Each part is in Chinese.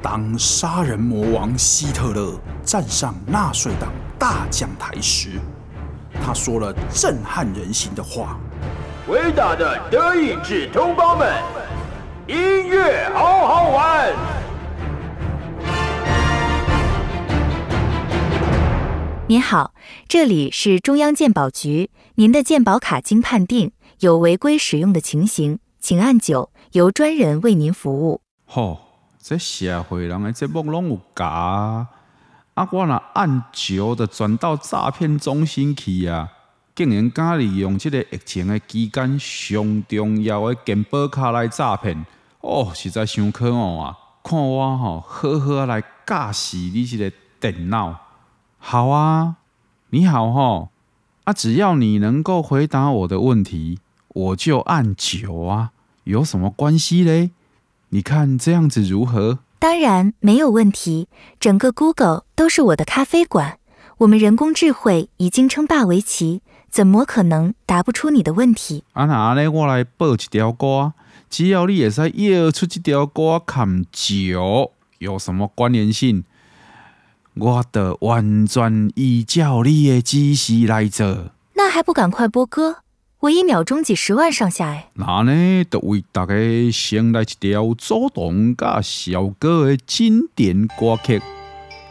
当杀人魔王希特勒站上纳粹党大讲台时，他说了震撼人心的话：“伟大的德意志同胞们，音乐好好玩。”您好，这里是中央鉴宝局，您的鉴宝卡经判定有违规使用的情形，请按九，由专人为您服务。吼，这社会人的节目拢有假啊！啊，我若按九的转到诈骗中心去啊，竟然敢利用这个疫情的期间上重要的健保卡来诈骗，哦，实在伤可恶啊！看我吼，好好来驾驶你这个电脑。好啊，你好吼，啊，只要你能够回答我的问题，我就按九啊，有什么关系嘞？你看这样子如何？当然没有问题，整个 Google 都是我的咖啡馆，我们人工智慧已经称霸围棋，怎么可能答不出你的问题？啊那呢，我来报一条歌，只要你也使要出这条歌，看九有什么关联性？我的完全依照你的指示来做，那还不赶快播歌？我一秒钟几十万上下哎！那呢，就为大家先来一条周董甲小哥的经典歌曲，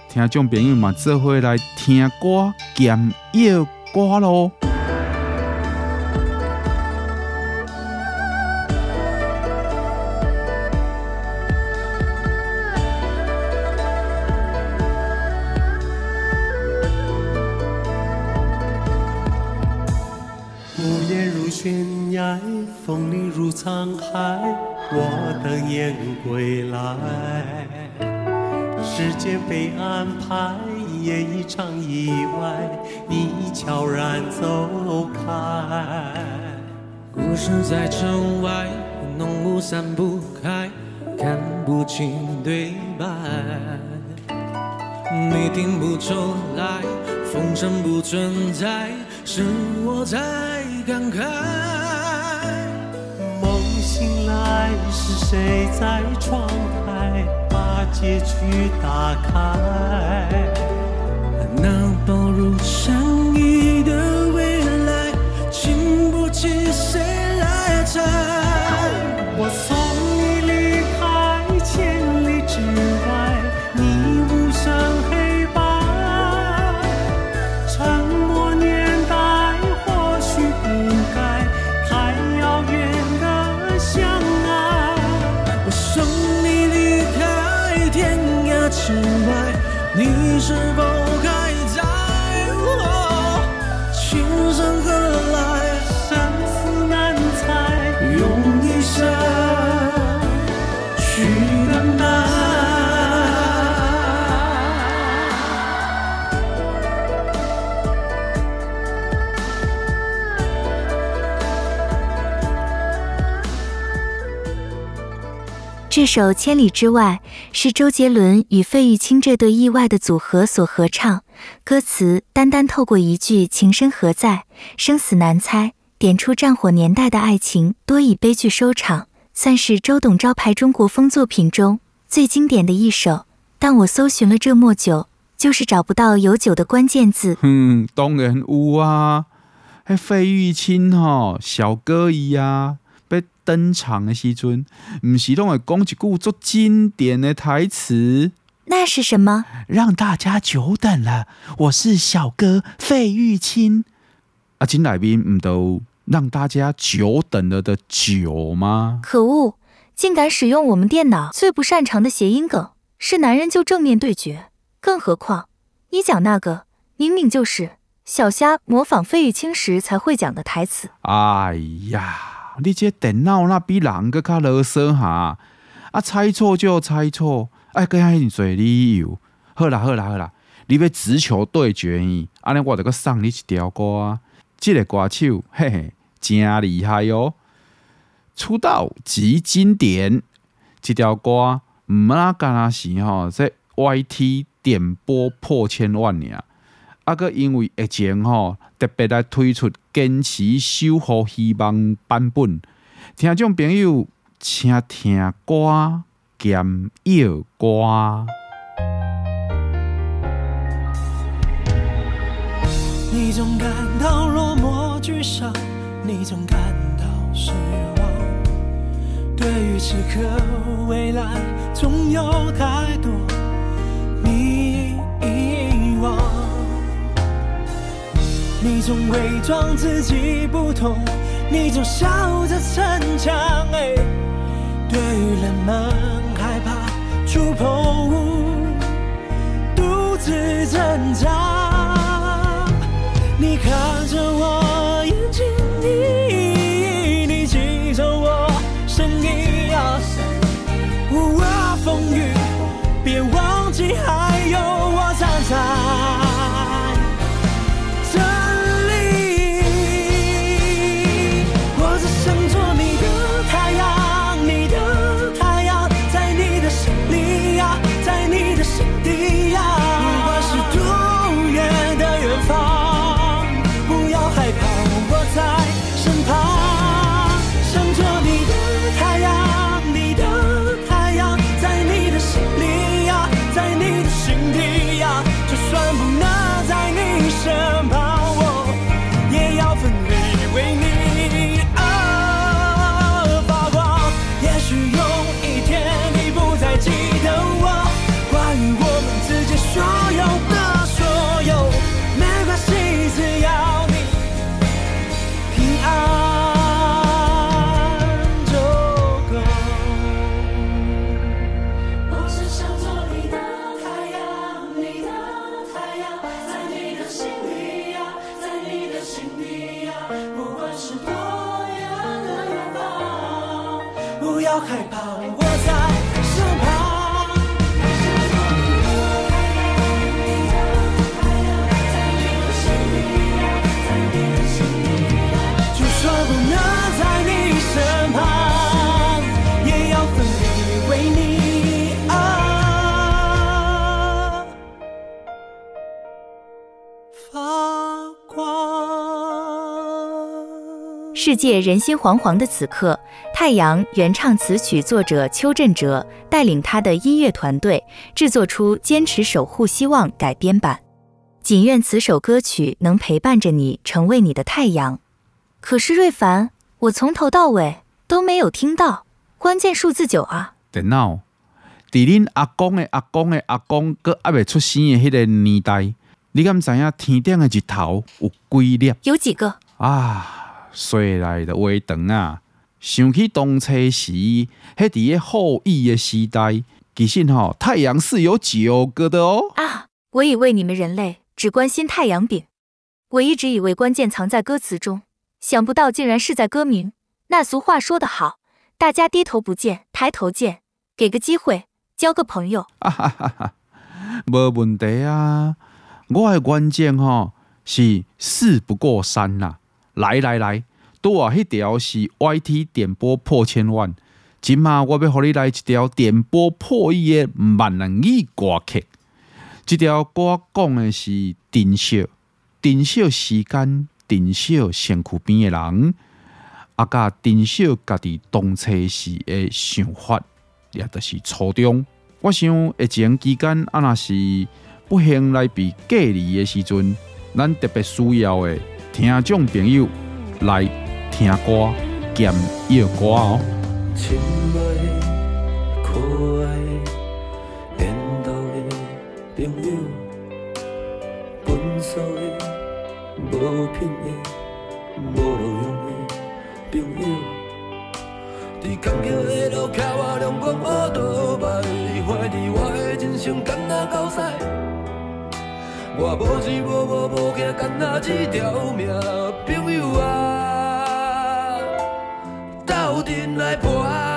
听众朋友们这回来听歌兼摇歌咯。沧海，我等雁归来。时间被安排，演一场意外，你悄然走开。故事在城外，浓雾散不开，看不清对白。你听不出来，风声不存在，是我在。感慨，来，是谁在窗台把结局打开？那薄如相依的未来，经不起谁来拆。我首《千里之外》是周杰伦与费玉清这对意外的组合所合唱，歌词单单透过一句“情深何在，生死难猜”，点出战火年代的爱情多以悲剧收场，算是周董招牌中国风作品中最经典的一首。但我搜寻了这么久，就是找不到有酒的关键字。嗯，当然有啊，还费玉清吼，小哥伊啊。登场的时阵，唔是拢会讲一句足经典的台词？那是什么？让大家久等了，我是小哥费玉清。啊，金来宾唔都让大家久等了的久吗？可恶，竟敢使用我们电脑最不擅长的谐音梗，是男人就正面对决。更何况你讲那个明明就是小虾模仿费玉清时才会讲的台词。哎呀！你这电脑那比人阁较啰嗦哈，啊猜错就猜错，爱阁遐尼济理由。好啦好啦好啦，你要直球对决伊，安尼我就阁送你一条歌啊，这个歌手嘿嘿真厉害、哦，出道即经典，这条歌毋拉干那是吼，在 YT 点播破千万尔。啊，阁因为疫情吼，特别来推出坚持守护希望版本。听众朋友，请听歌兼要歌。你总感到落寞沮丧，你总感到失望。对于此刻未来，总有太多你你总伪装自己不痛，你总笑着逞强。哎，对于人们害怕触碰，独自挣扎。你看着我世界人心惶惶的此刻，太阳原唱词曲作者邱振哲带领他的音乐团队制作出《坚持守护希望》改编版。仅愿此首歌曲能陪伴着你，成为你的太阳。可是瑞凡，我从头到尾都没有听到关键数字九啊！电脑，在恁阿公的阿公的阿公阁还未出生的迄个年代，你敢知影天顶的日头有几粒？有几个啊？衰来的话长啊！想起当初时，迄伫个后羿的时代，其实吼太阳是有九个的哦。啊！我以为你们人类只关心太阳饼，我一直以为关键藏在歌词中，想不到竟然是在歌名。那俗话说得好，大家低头不见抬头见，给个机会交个朋友。啊哈哈哈，没问题啊！我的关键吼是事不过三呐、啊。来来来，拄啊，迄条是 YT 点播破千万。今嘛，我要互你来一条点播破亿的万人语歌曲。这条歌讲的是珍惜，珍惜时间，珍惜身躯边的人，啊，甲珍惜家己动车时的想法，也就是初衷。我想疫情期间，啊，若是不幸来被隔离的时阵，咱特别需要的。听众朋友来听歌兼要歌哦。亲爱的、可爱的、缘投的。朋友，分手的、无品的、无路用的。朋友，在坎坷的。路倚我阳光乌多白，怀疑我的。人生敢若狗屎。我无钱无某无惊，干那一条命，朋友啊，斗阵来搏。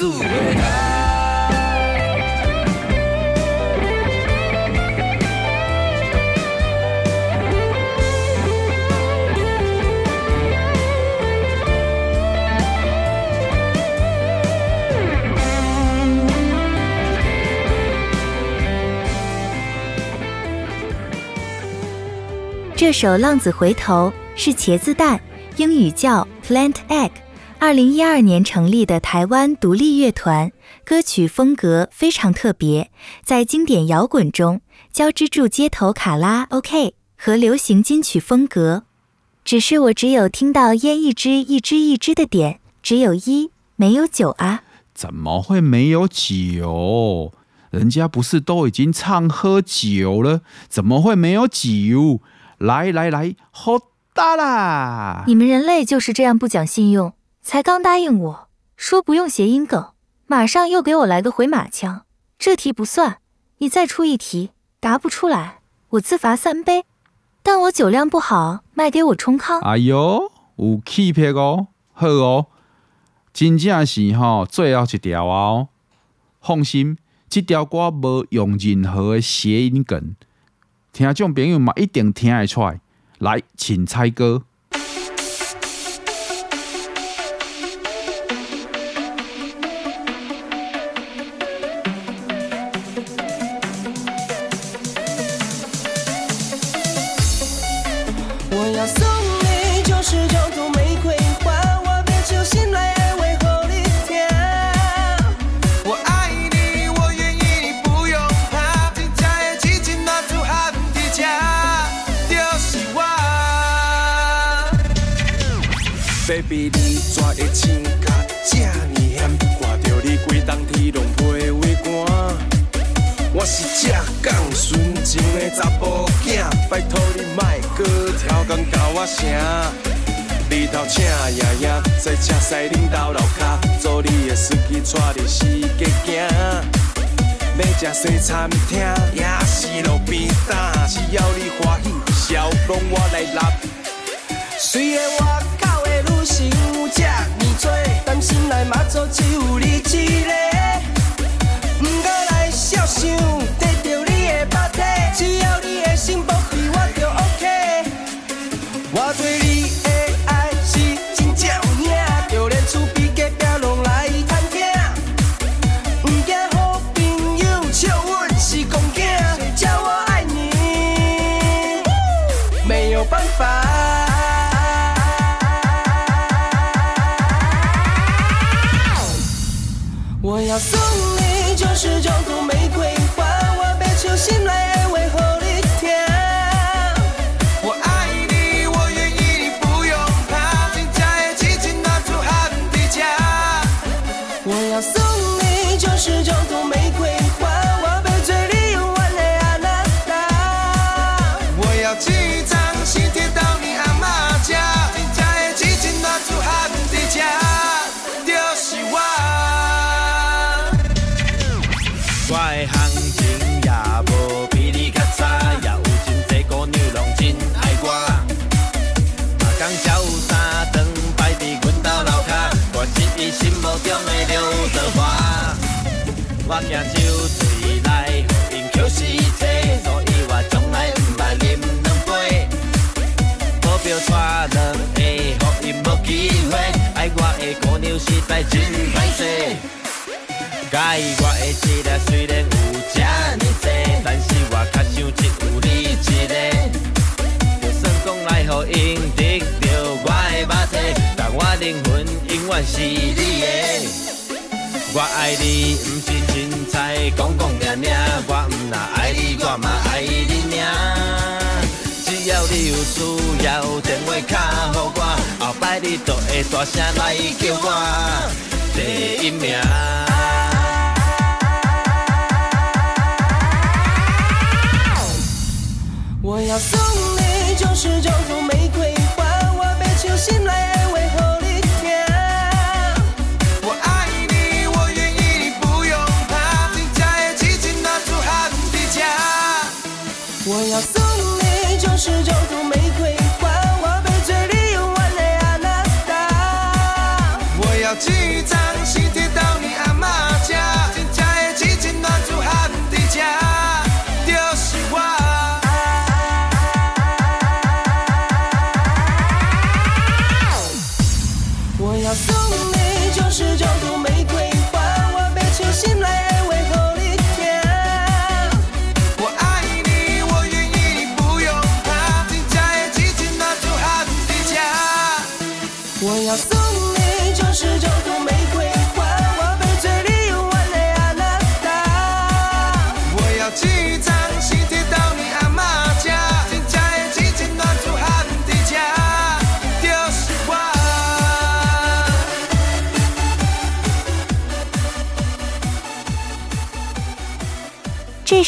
自袂来。这首《浪子回头》是茄子蛋，英语叫 Plant Egg，二零一二年成立的台湾独立乐团，歌曲风格非常特别，在经典摇滚中交织住街头卡拉 OK 和流行金曲风格。只是我只有听到烟一支一支一支的点，只有一没有九啊？怎么会没有酒？人家不是都已经唱喝酒了，怎么会没有酒？来来来，喝大啦！你们人类就是这样不讲信用。才刚答应我说不用谐音梗，马上又给我来个回马枪。这题不算，你再出一题，答不出来我自罚三杯。但我酒量不好，卖给我冲康。哎呦，有气魄哦，好哦，真正是吼、最后一条哦。放心，这条歌无用任何的谐音梗。听众朋友嘛，一定听得出来。来，请猜歌。要食西餐厅也是路边摊，只要你欢喜，笑拢我来揽。虽然我口的女生有这么多，但心内嘛做只有介意我的质量虽然有这么多，但是我较想只有你一个。就算讲来予因得到我的肉体，但我灵魂永远是你的。我爱你，毋是凊彩讲讲尔尔，我毋若爱你，我嘛爱你尔。只要你有需要，电话卡予我，后摆你就会大声来叫我第一名。我要送你九十九朵玫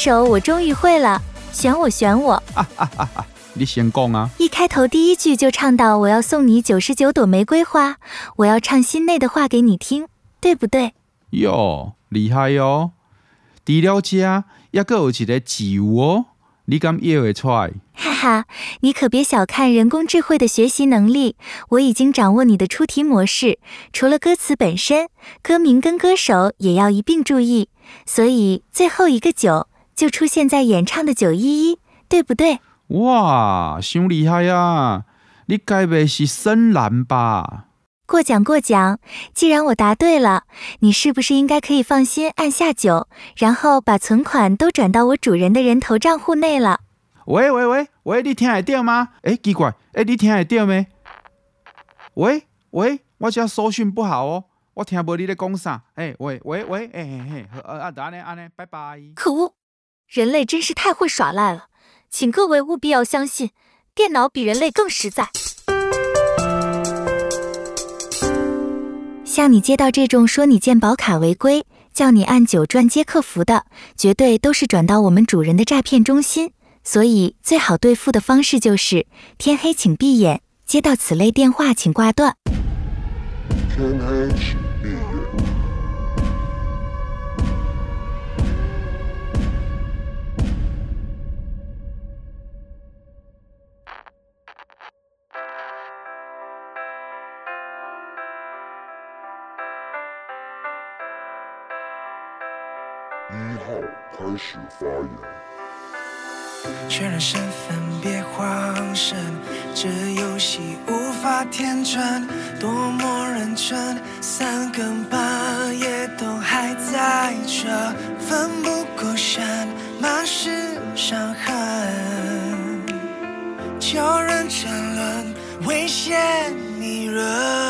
首我终于会了，选我选我。啊啊啊啊！你先讲啊！一开头第一句就唱到我要送你九十九朵玫瑰花，我要唱心内的话给你听，对不对？哟，厉害哟、哦！除了这，还阁有一个字哦，你敢译会出来？哈哈，你可别小看人工智慧的学习能力，我已经掌握你的出题模式。除了歌词本身，歌名跟歌手也要一并注意，所以最后一个九就出现在演唱的九一一，对不对？哇，太厉害呀！你该不是深蓝吧？过奖过奖，既然我答对了，你是不是应该可以放心按下九，然后把存款都转到我主人的人头账户内了？喂喂喂喂，你听得到吗？哎，奇怪，哎，你听得到没？喂喂，我这收讯不好哦，我听不到你在讲啥。哎，喂喂喂，哎嘿嘿，好，啊，安尼安尼，拜拜。可恶，人类真是太会耍赖了。请各位务必要相信，电脑比人类更实在。像你接到这种说你健保卡违规，叫你按九转接客服的，绝对都是转到我们主人的诈骗中心。所以最好对付的方式就是天黑请闭眼，接到此类电话请挂断。天黑请始发言。确认身份，别慌神，这游戏无法天真，多么认真，三更半夜都还在这，奋不顾身，满是伤痕，叫人沉沦，危险迷人。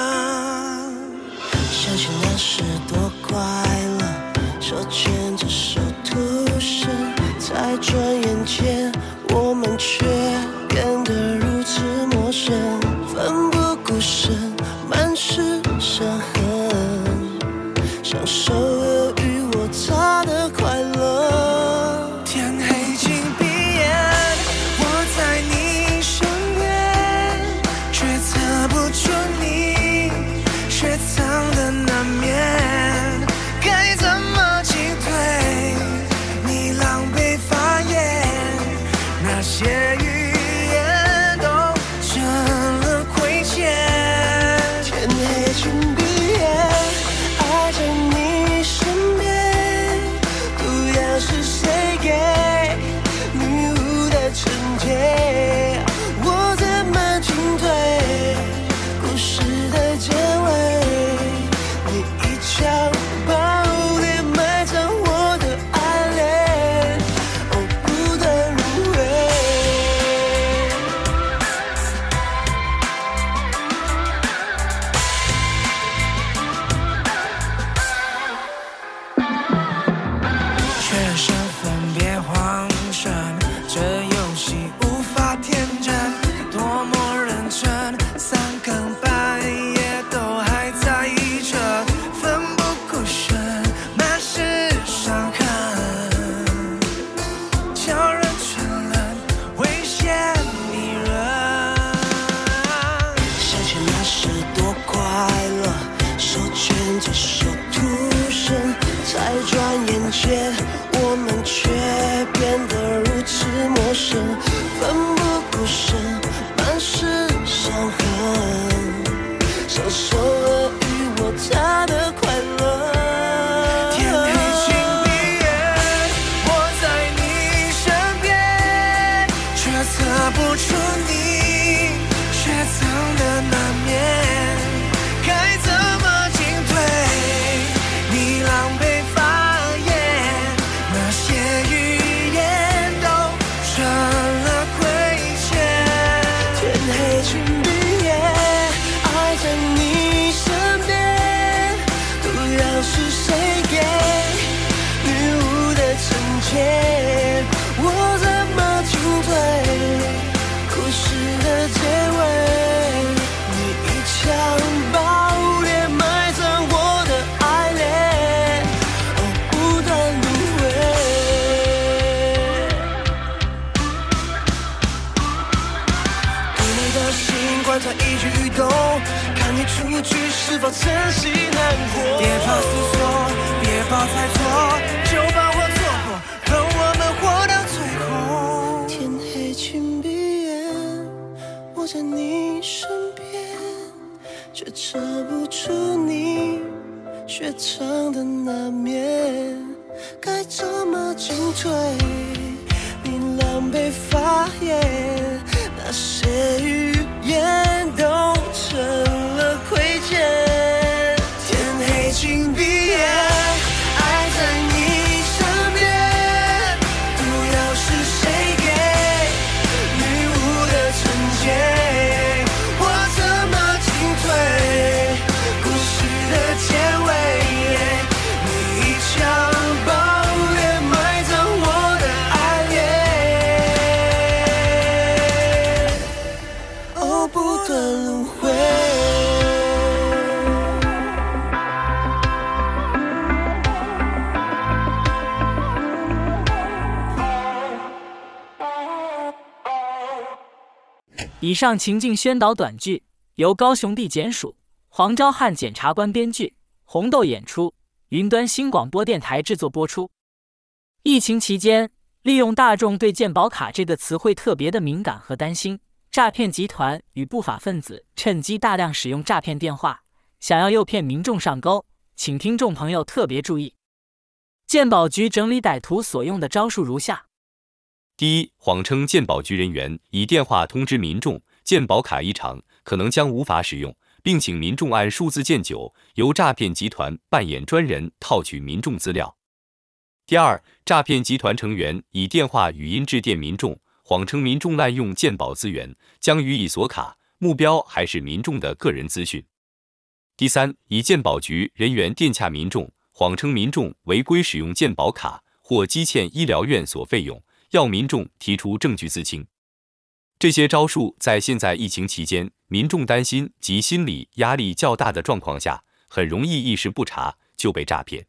以上情境宣导短剧由高雄地检署黄昭汉检察官编剧，红豆演出，云端新广播电台制作播出。疫情期间，利用大众对鉴宝卡这个词汇特别的敏感和担心，诈骗集团与不法分子趁机大量使用诈骗电话，想要诱骗民众上钩，请听众朋友特别注意。鉴宝局整理歹徒所用的招数如下。第一，谎称鉴宝局人员以电话通知民众鉴宝卡异常，可能将无法使用，并请民众按数字键九，由诈骗集团扮演专人套取民众资料。第二，诈骗集团成员以电话语音致电民众，谎称民众滥用鉴宝资源，将予以锁卡，目标还是民众的个人资讯。第三，以鉴宝局人员电洽民众，谎称民众违规使用鉴宝卡或积欠医疗院所费用。要民众提出证据自清，这些招数在现在疫情期间，民众担心及心理压力较大的状况下，很容易一时不察就被诈骗。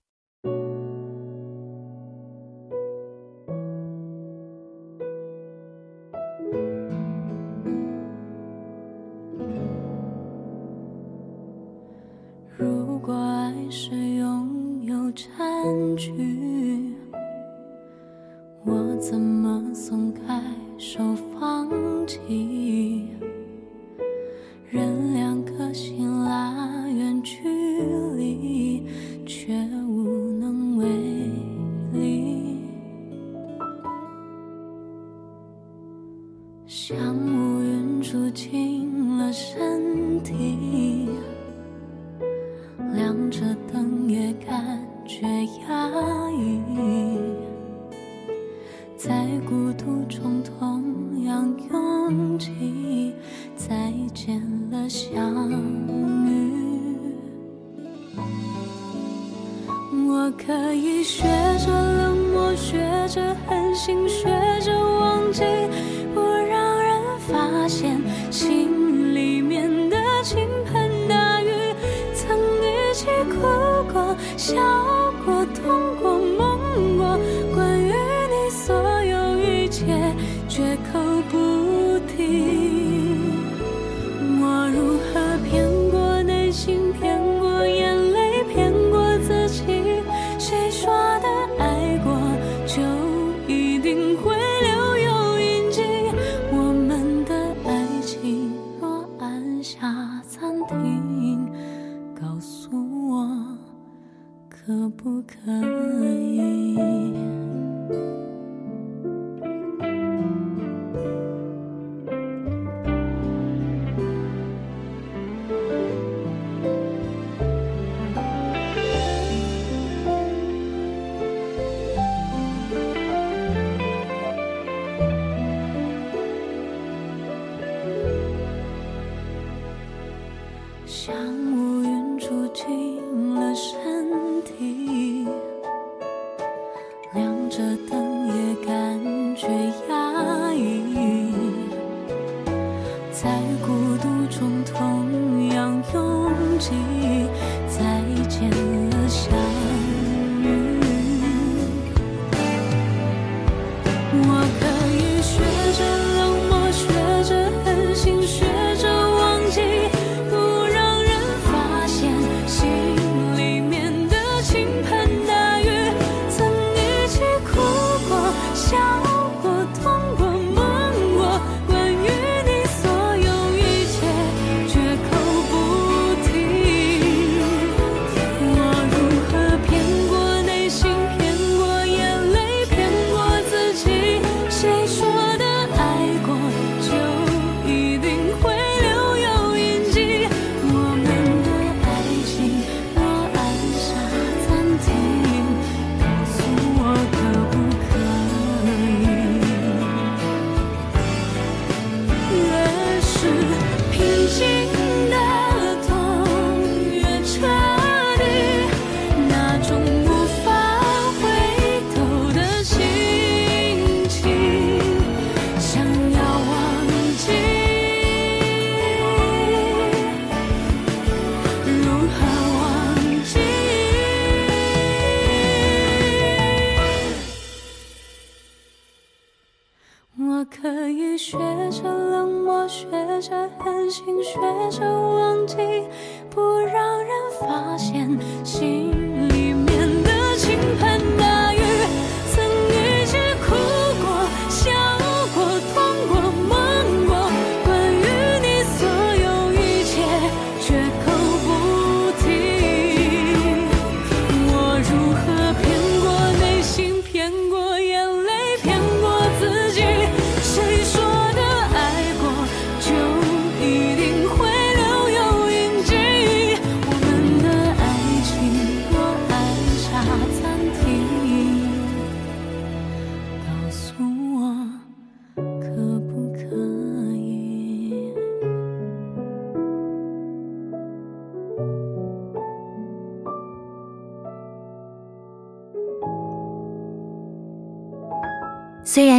可不可以？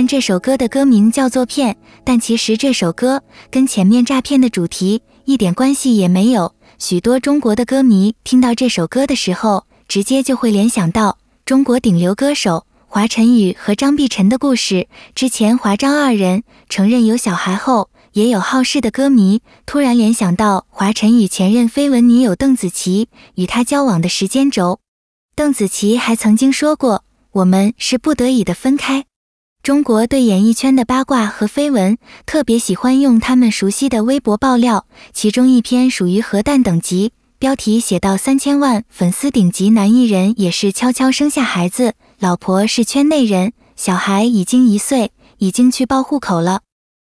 这首歌的歌名叫做《骗》，但其实这首歌跟前面诈骗的主题一点关系也没有。许多中国的歌迷听到这首歌的时候，直接就会联想到中国顶流歌手华晨宇和张碧晨的故事。之前华张二人承认有小孩后，也有好事的歌迷突然联想到华晨宇前任绯闻女友邓紫棋与他交往的时间轴。邓紫棋还曾经说过：“我们是不得已的分开。”中国对演艺圈的八卦和绯闻，特别喜欢用他们熟悉的微博爆料，其中一篇属于核弹等级，标题写到三千万粉丝顶级男艺人也是悄悄生下孩子，老婆是圈内人，小孩已经一岁，已经去报户口了。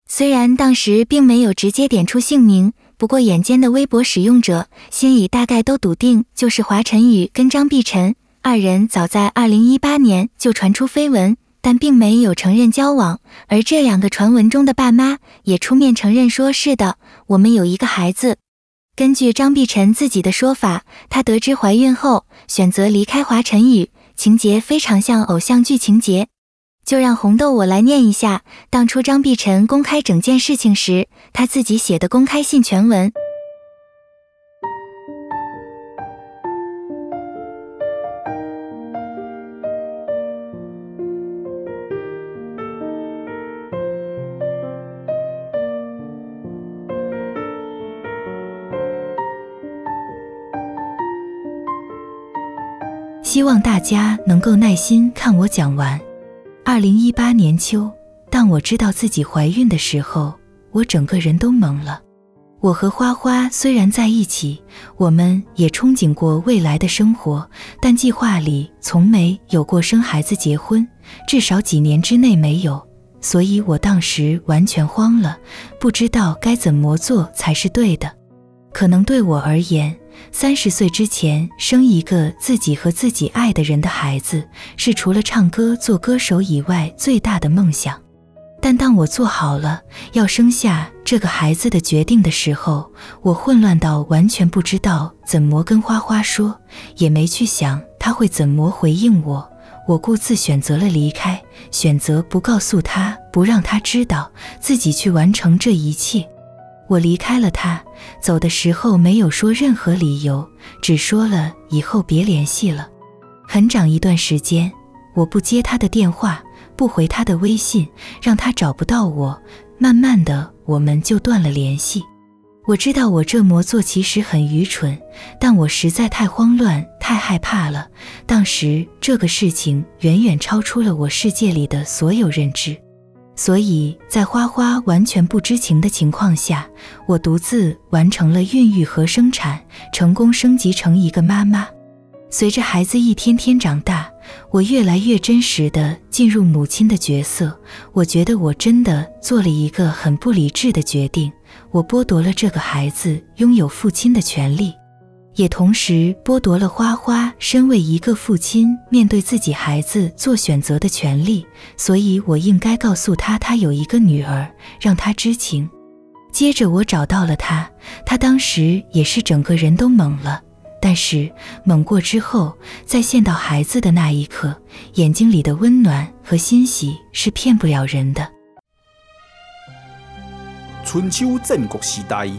虽然当时并没有直接点出姓名，不过眼尖的微博使用者心里大概都笃定，就是华晨宇跟张碧晨二人早在二零一八年就传出绯闻。但并没有承认交往，而这两个传闻中的爸妈也出面承认说：“是的，我们有一个孩子。”根据张碧晨自己的说法，她得知怀孕后选择离开华晨宇，情节非常像偶像剧情节。就让红豆我来念一下当初张碧晨公开整件事情时，她自己写的公开信全文。希望大家能够耐心看我讲完。二零一八年秋，当我知道自己怀孕的时候，我整个人都懵了。我和花花虽然在一起，我们也憧憬过未来的生活，但计划里从没有过生孩子、结婚，至少几年之内没有。所以我当时完全慌了，不知道该怎么做才是对的。可能对我而言，三十岁之前生一个自己和自己爱的人的孩子，是除了唱歌做歌手以外最大的梦想。但当我做好了要生下这个孩子的决定的时候，我混乱到完全不知道怎么跟花花说，也没去想他会怎么回应我。我故自选择了离开，选择不告诉他，不让他知道，自己去完成这一切。我离开了他，走的时候没有说任何理由，只说了以后别联系了。很长一段时间，我不接他的电话，不回他的微信，让他找不到我。慢慢的，我们就断了联系。我知道我这么做其实很愚蠢，但我实在太慌乱、太害怕了。当时这个事情远远超出了我世界里的所有认知。所以在花花完全不知情的情况下，我独自完成了孕育和生产，成功升级成一个妈妈。随着孩子一天天长大，我越来越真实地进入母亲的角色。我觉得我真的做了一个很不理智的决定，我剥夺了这个孩子拥有父亲的权利。也同时剥夺了花花身为一个父亲面对自己孩子做选择的权利，所以我应该告诉他，他有一个女儿，让他知情。接着我找到了他，他当时也是整个人都懵了，但是懵过之后，在见到孩子的那一刻，眼睛里的温暖和欣喜是骗不了人的。春秋战国时代。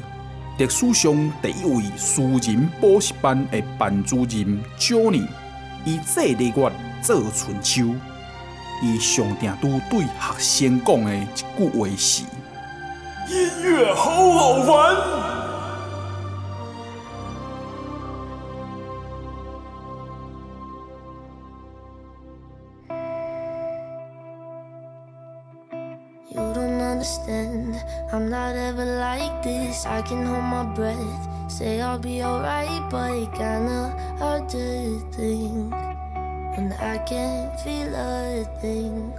历史上第一位私人补习班的班主任 Johnny，以这个月做春秋。伊上定都对学生讲的一句话是：音乐好好玩。I can hold my breath. Say I'll be alright, but it kinda hard to think. And I can't feel a thing.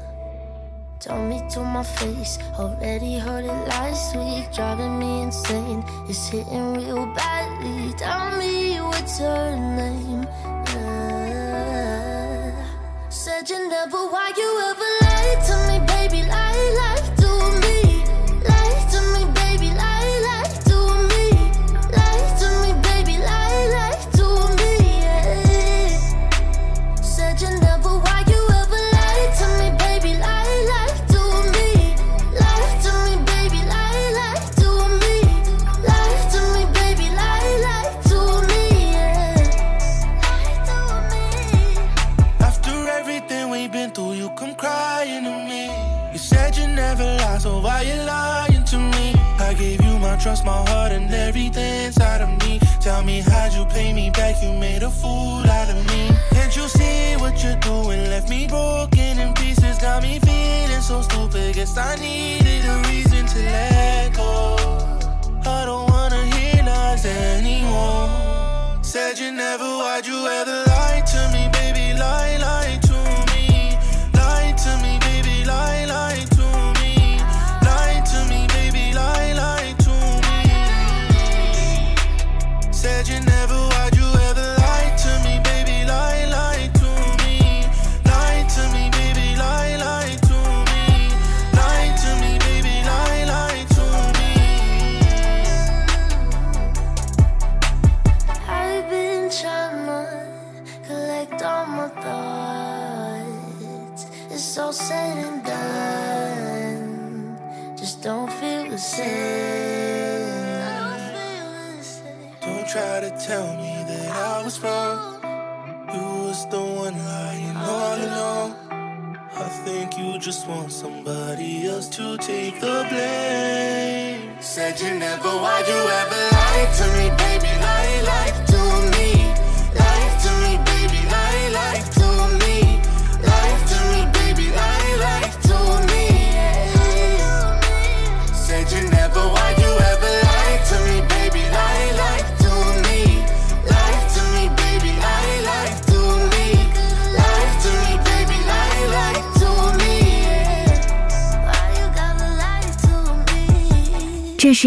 Tell me to my face. Already heard it last week. Driving me insane. It's hitting real badly. Tell me what's her name. Uh, said you never, why you ever pay me back? You made a fool out of me. Can't you see what you're doing? Left me broken in pieces, got me feeling so stupid. Guess I needed a reason to let go. I don't wanna hear lies anymore. Said you never, why'd you ever lie to me, baby? Lie, lie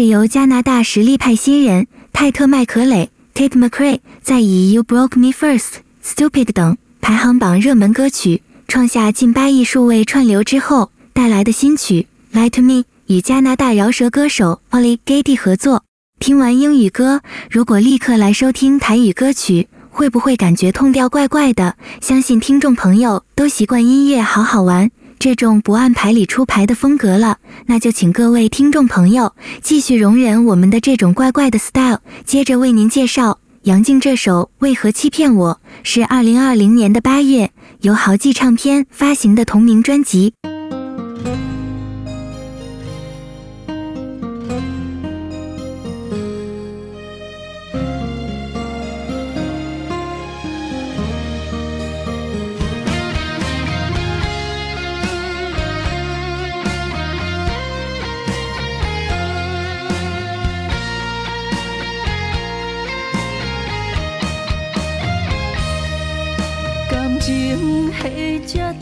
是由加拿大实力派新人泰特·麦克雷 （Tate McRae） 在以《You Broke Me First》、《Stupid》等排行榜热门歌曲创下近八亿数位串流之后带来的新曲《Lie to Me》，与加拿大饶舌歌手 Ollie Gady 合作。听完英语歌，如果立刻来收听台语歌曲，会不会感觉痛调怪怪的？相信听众朋友都习惯音乐好好玩这种不按牌理出牌的风格了，那就请各位听众朋友继续容忍我们的这种怪怪的 style。接着为您介绍杨静这首《为何欺骗我》，是二零二零年的八月由豪记唱片发行的同名专辑。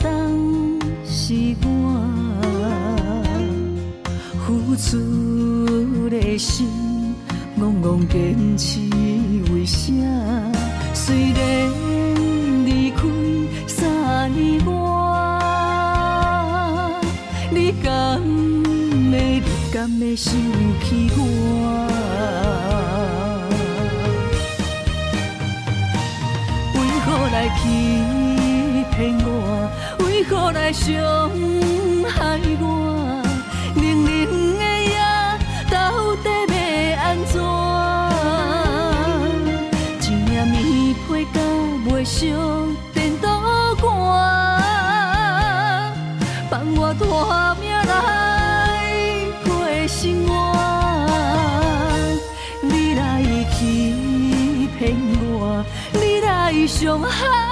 当是我付出的心，憨憨坚持为啥？虽然离开三年外，你敢会，你敢会想起我？好来伤害我，冷冷的夜到底要安怎？一暝被甲袂烧，电刀割，放我托命来过生活。你来欺骗我，你来伤害。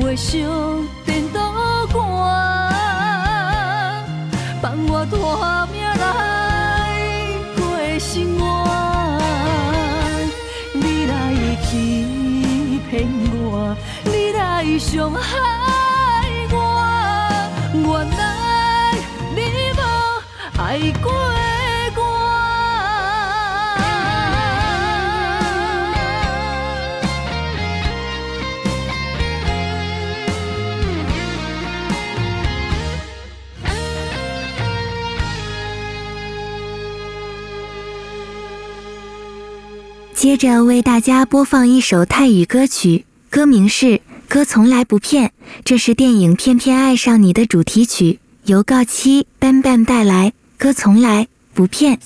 袂烧电刀寒，放我拖命来过生活。你来欺骗我，你来伤害接着为大家播放一首泰语歌曲，歌名是《歌从来不骗》，这是电影《偏偏爱上你》的主题曲，由告七 Bam Bam 带来。歌从来不骗。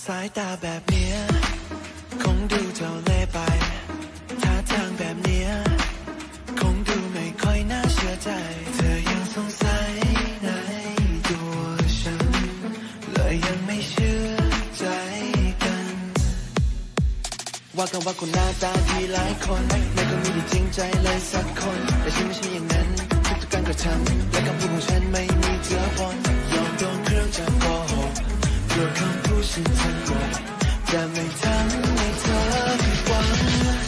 ว่ากันว่าคนหน้าตาดีหลายคนไม่ก็มีที่จริงใจเลยสักคน แต่ฉันไม่ใช่อย่างนั้นทุกการกระทำและคำพูดของฉันไม่มีเจือปนยอมโดนเครื่องจักรกหกกลัวคำพูดฉันทั้งหมดจะไม่ทำให้เธอผิดหวัง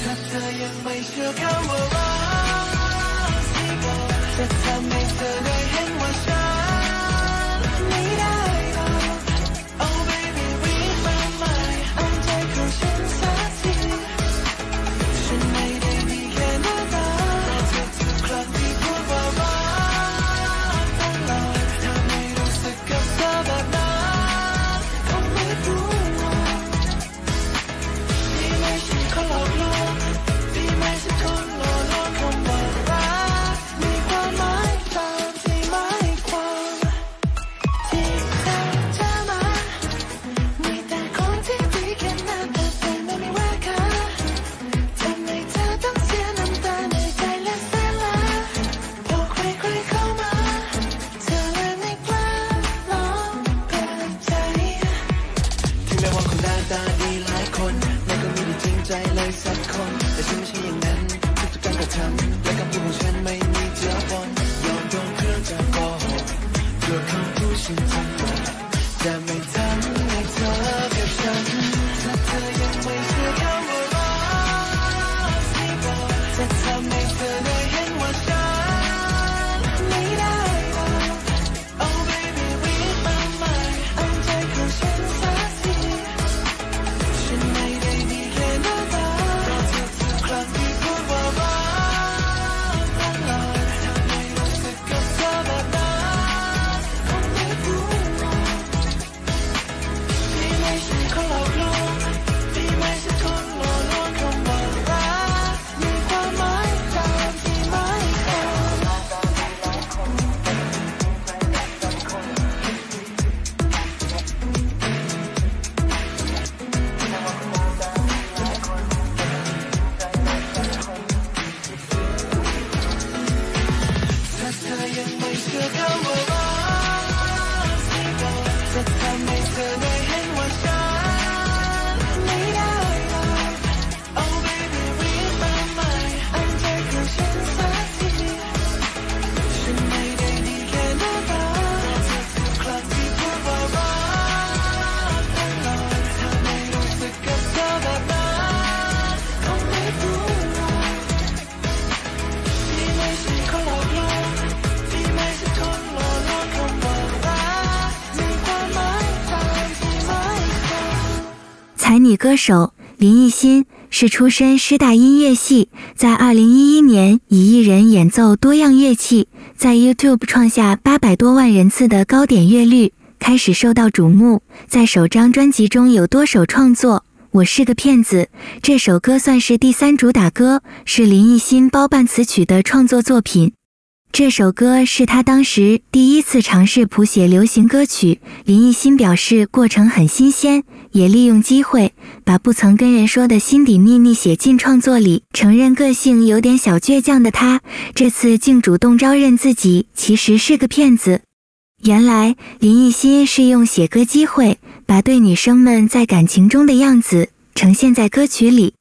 ถ้าเธอยังไม่เชื่อคำว่า 才女歌手林奕欣是出身师大音乐系，在二零一一年以一人演奏多样乐器，在 YouTube 创下八百多万人次的高点阅率，开始受到瞩目。在首张专辑中有多首创作，《我是个骗子》这首歌算是第三主打歌，是林奕欣包办词曲的创作作品。这首歌是他当时第一次尝试谱写流行歌曲。林奕欣表示过程很新鲜，也利用机会把不曾跟人说的心底秘密写进创作里。承认个性有点小倔强的他，这次竟主动招认自己其实是个骗子。原来林奕欣是用写歌机会，把对女生们在感情中的样子呈现在歌曲里。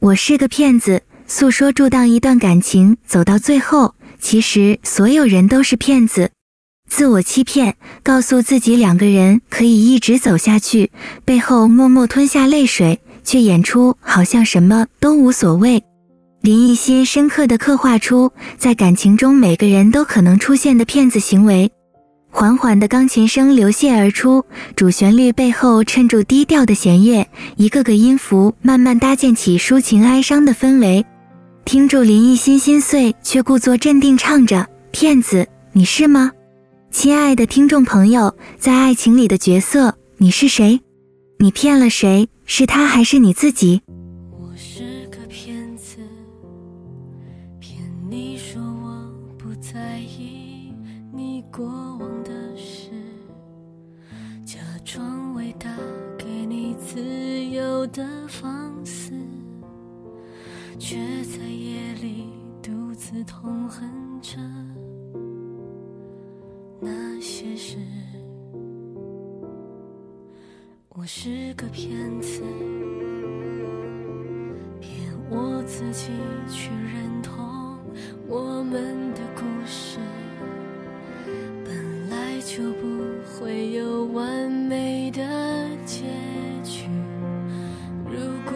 我是个骗子，诉说住当一段感情走到最后。其实所有人都是骗子，自我欺骗，告诉自己两个人可以一直走下去，背后默默吞下泪水，却演出好像什么都无所谓。林奕欣深刻地刻画出在感情中每个人都可能出现的骗子行为。缓缓的钢琴声流泻而出，主旋律背后衬住低调的弦乐，一个个音符慢慢搭建起抒情哀伤的氛围。听住林奕欣心碎，却故作镇定唱着：“骗子，你是吗？”亲爱的听众朋友，在爱情里的角色，你是谁？你骗了谁？是他还是你自己？我是个骗子，骗你说我不在意你过往的事，假装伟大，给你自由的痛恨着那些事。我是个骗子，骗我自己去认同我们的故事，本来就不会有完美的结局。如果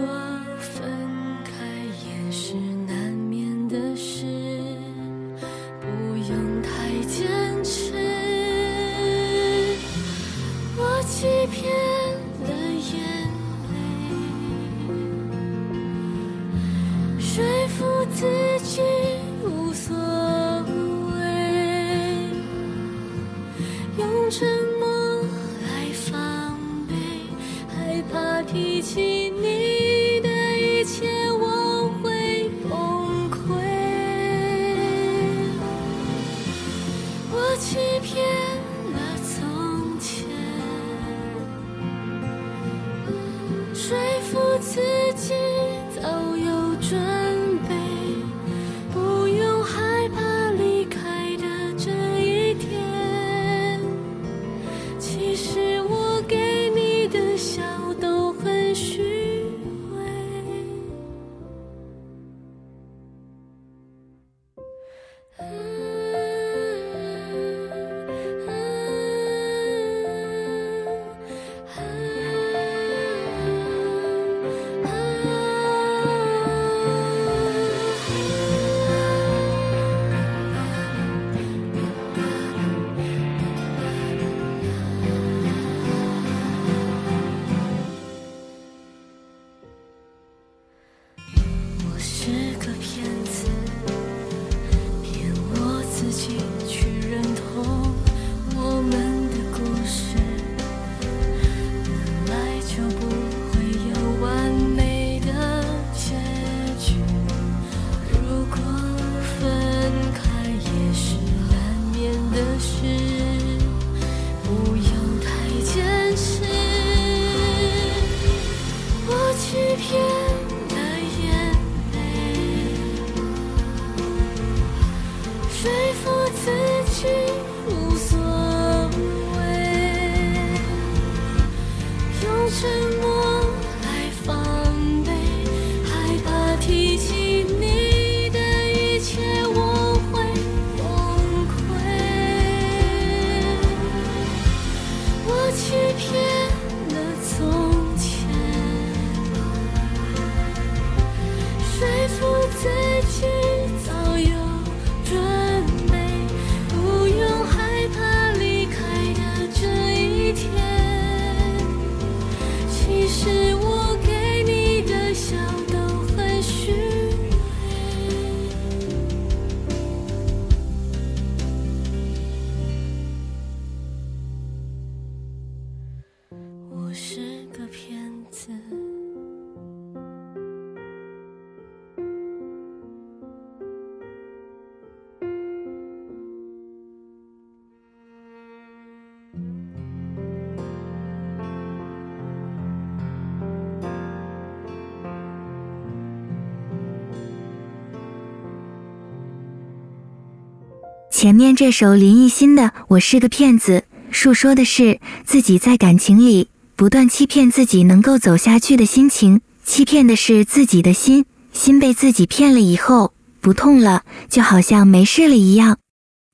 前面这首林奕欣的《我是个骗子》，诉说的是自己在感情里不断欺骗自己能够走下去的心情，欺骗的是自己的心，心被自己骗了以后不痛了，就好像没事了一样。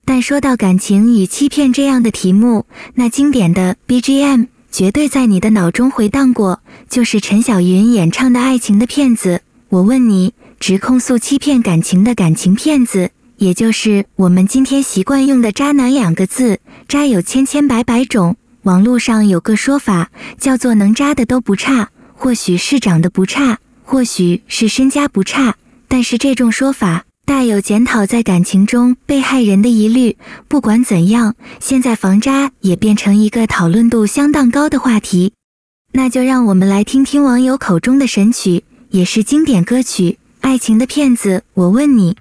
但说到感情与欺骗这样的题目，那经典的 BGM 绝对在你的脑中回荡过，就是陈小云演唱的《爱情的骗子》。我问你，直控诉欺骗感情的感情骗子，也就是我们今天习惯用的“渣男”两个字，渣有千千百百种。网络上有个说法叫做“能渣的都不差”，或许是长得不差，或许是身家不差，但是这种说法大有检讨在感情中被害人的疑虑。不管怎样，现在防渣也变成一个讨论度相当高的话题。那就让我们来听听网友口中的神曲，也是经典歌曲《爱情的骗子》。我问你。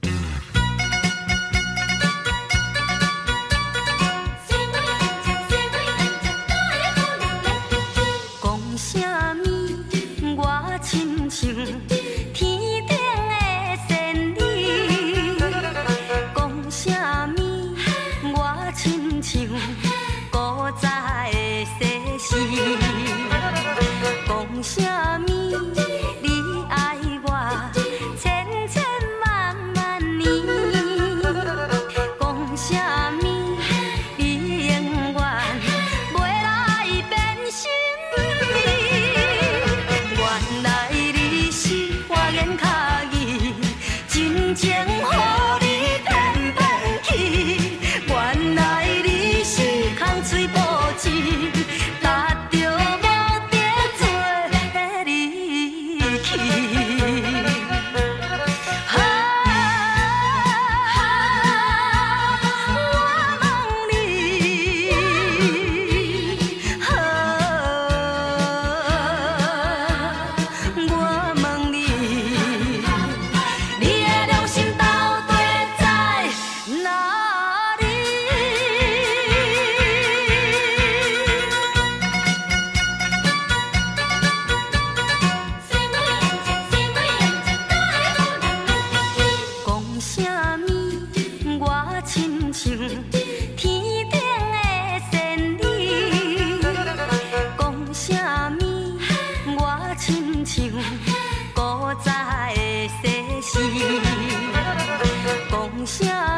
讲什？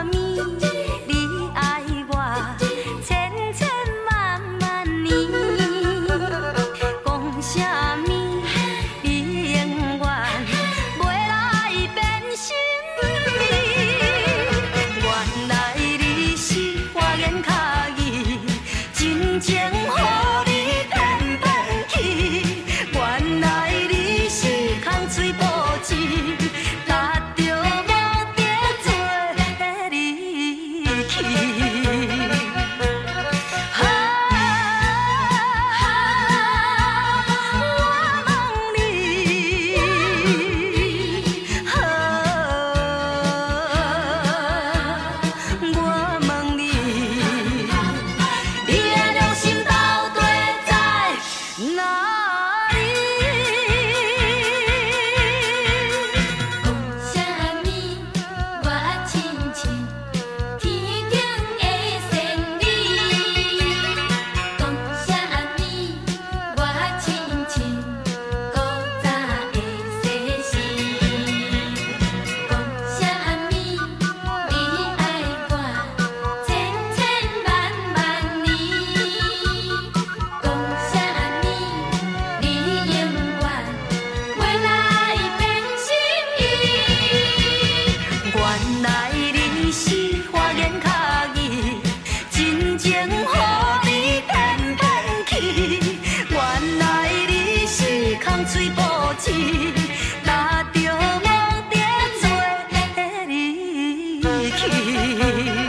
keep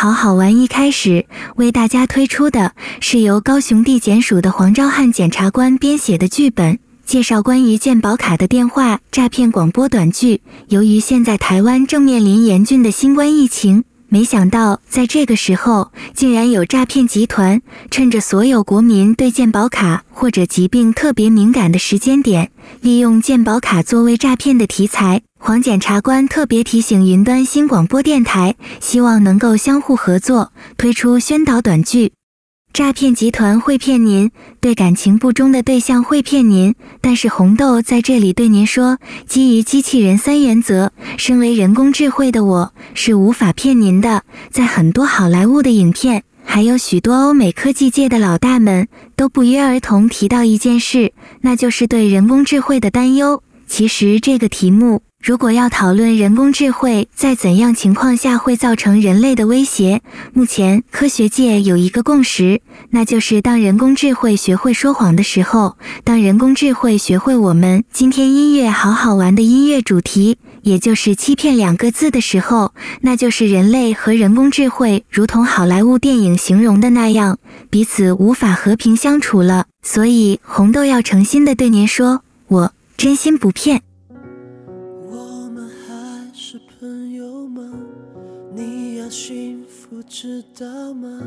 好好玩一开始为大家推出的是由高雄地检署的黄昭汉检察官编写的剧本，介绍关于健保卡的电话诈骗广播短剧。由于现在台湾正面临严峻的新冠疫情。没想到，在这个时候，竟然有诈骗集团趁着所有国民对健保卡或者疾病特别敏感的时间点，利用健保卡作为诈骗的题材。黄检察官特别提醒云端新广播电台，希望能够相互合作，推出宣导短剧。诈骗集团会骗您，对感情不忠的对象会骗您，但是红豆在这里对您说，基于机器人三原则，身为人工智慧的我是无法骗您的。在很多好莱坞的影片，还有许多欧美科技界的老大们都不约而同提到一件事，那就是对人工智慧的担忧。其实这个题目。如果要讨论人工智慧在怎样情况下会造成人类的威胁，目前科学界有一个共识，那就是当人工智慧学会说谎的时候，当人工智慧学会我们今天音乐好好玩的音乐主题，也就是欺骗两个字的时候，那就是人类和人工智慧如同好莱坞电影形容的那样，彼此无法和平相处了。所以红豆要诚心的对您说，我真心不骗。幸福知道吗？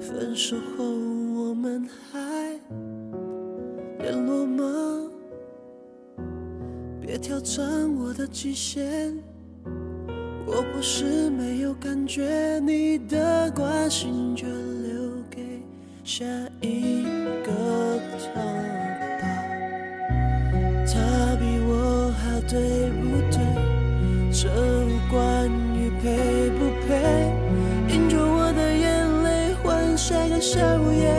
分手后我们还联络吗？别挑战我的极限，我不是没有感觉，你的关心就留给下一个他吧。他比我好，对不对？这无关于配不。泪换下个笑颜，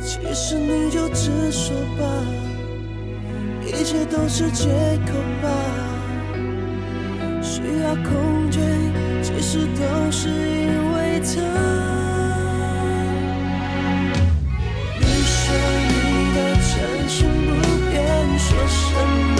其实你就直说吧，一切都是借口吧。需要空间，其实都是因为他。从前。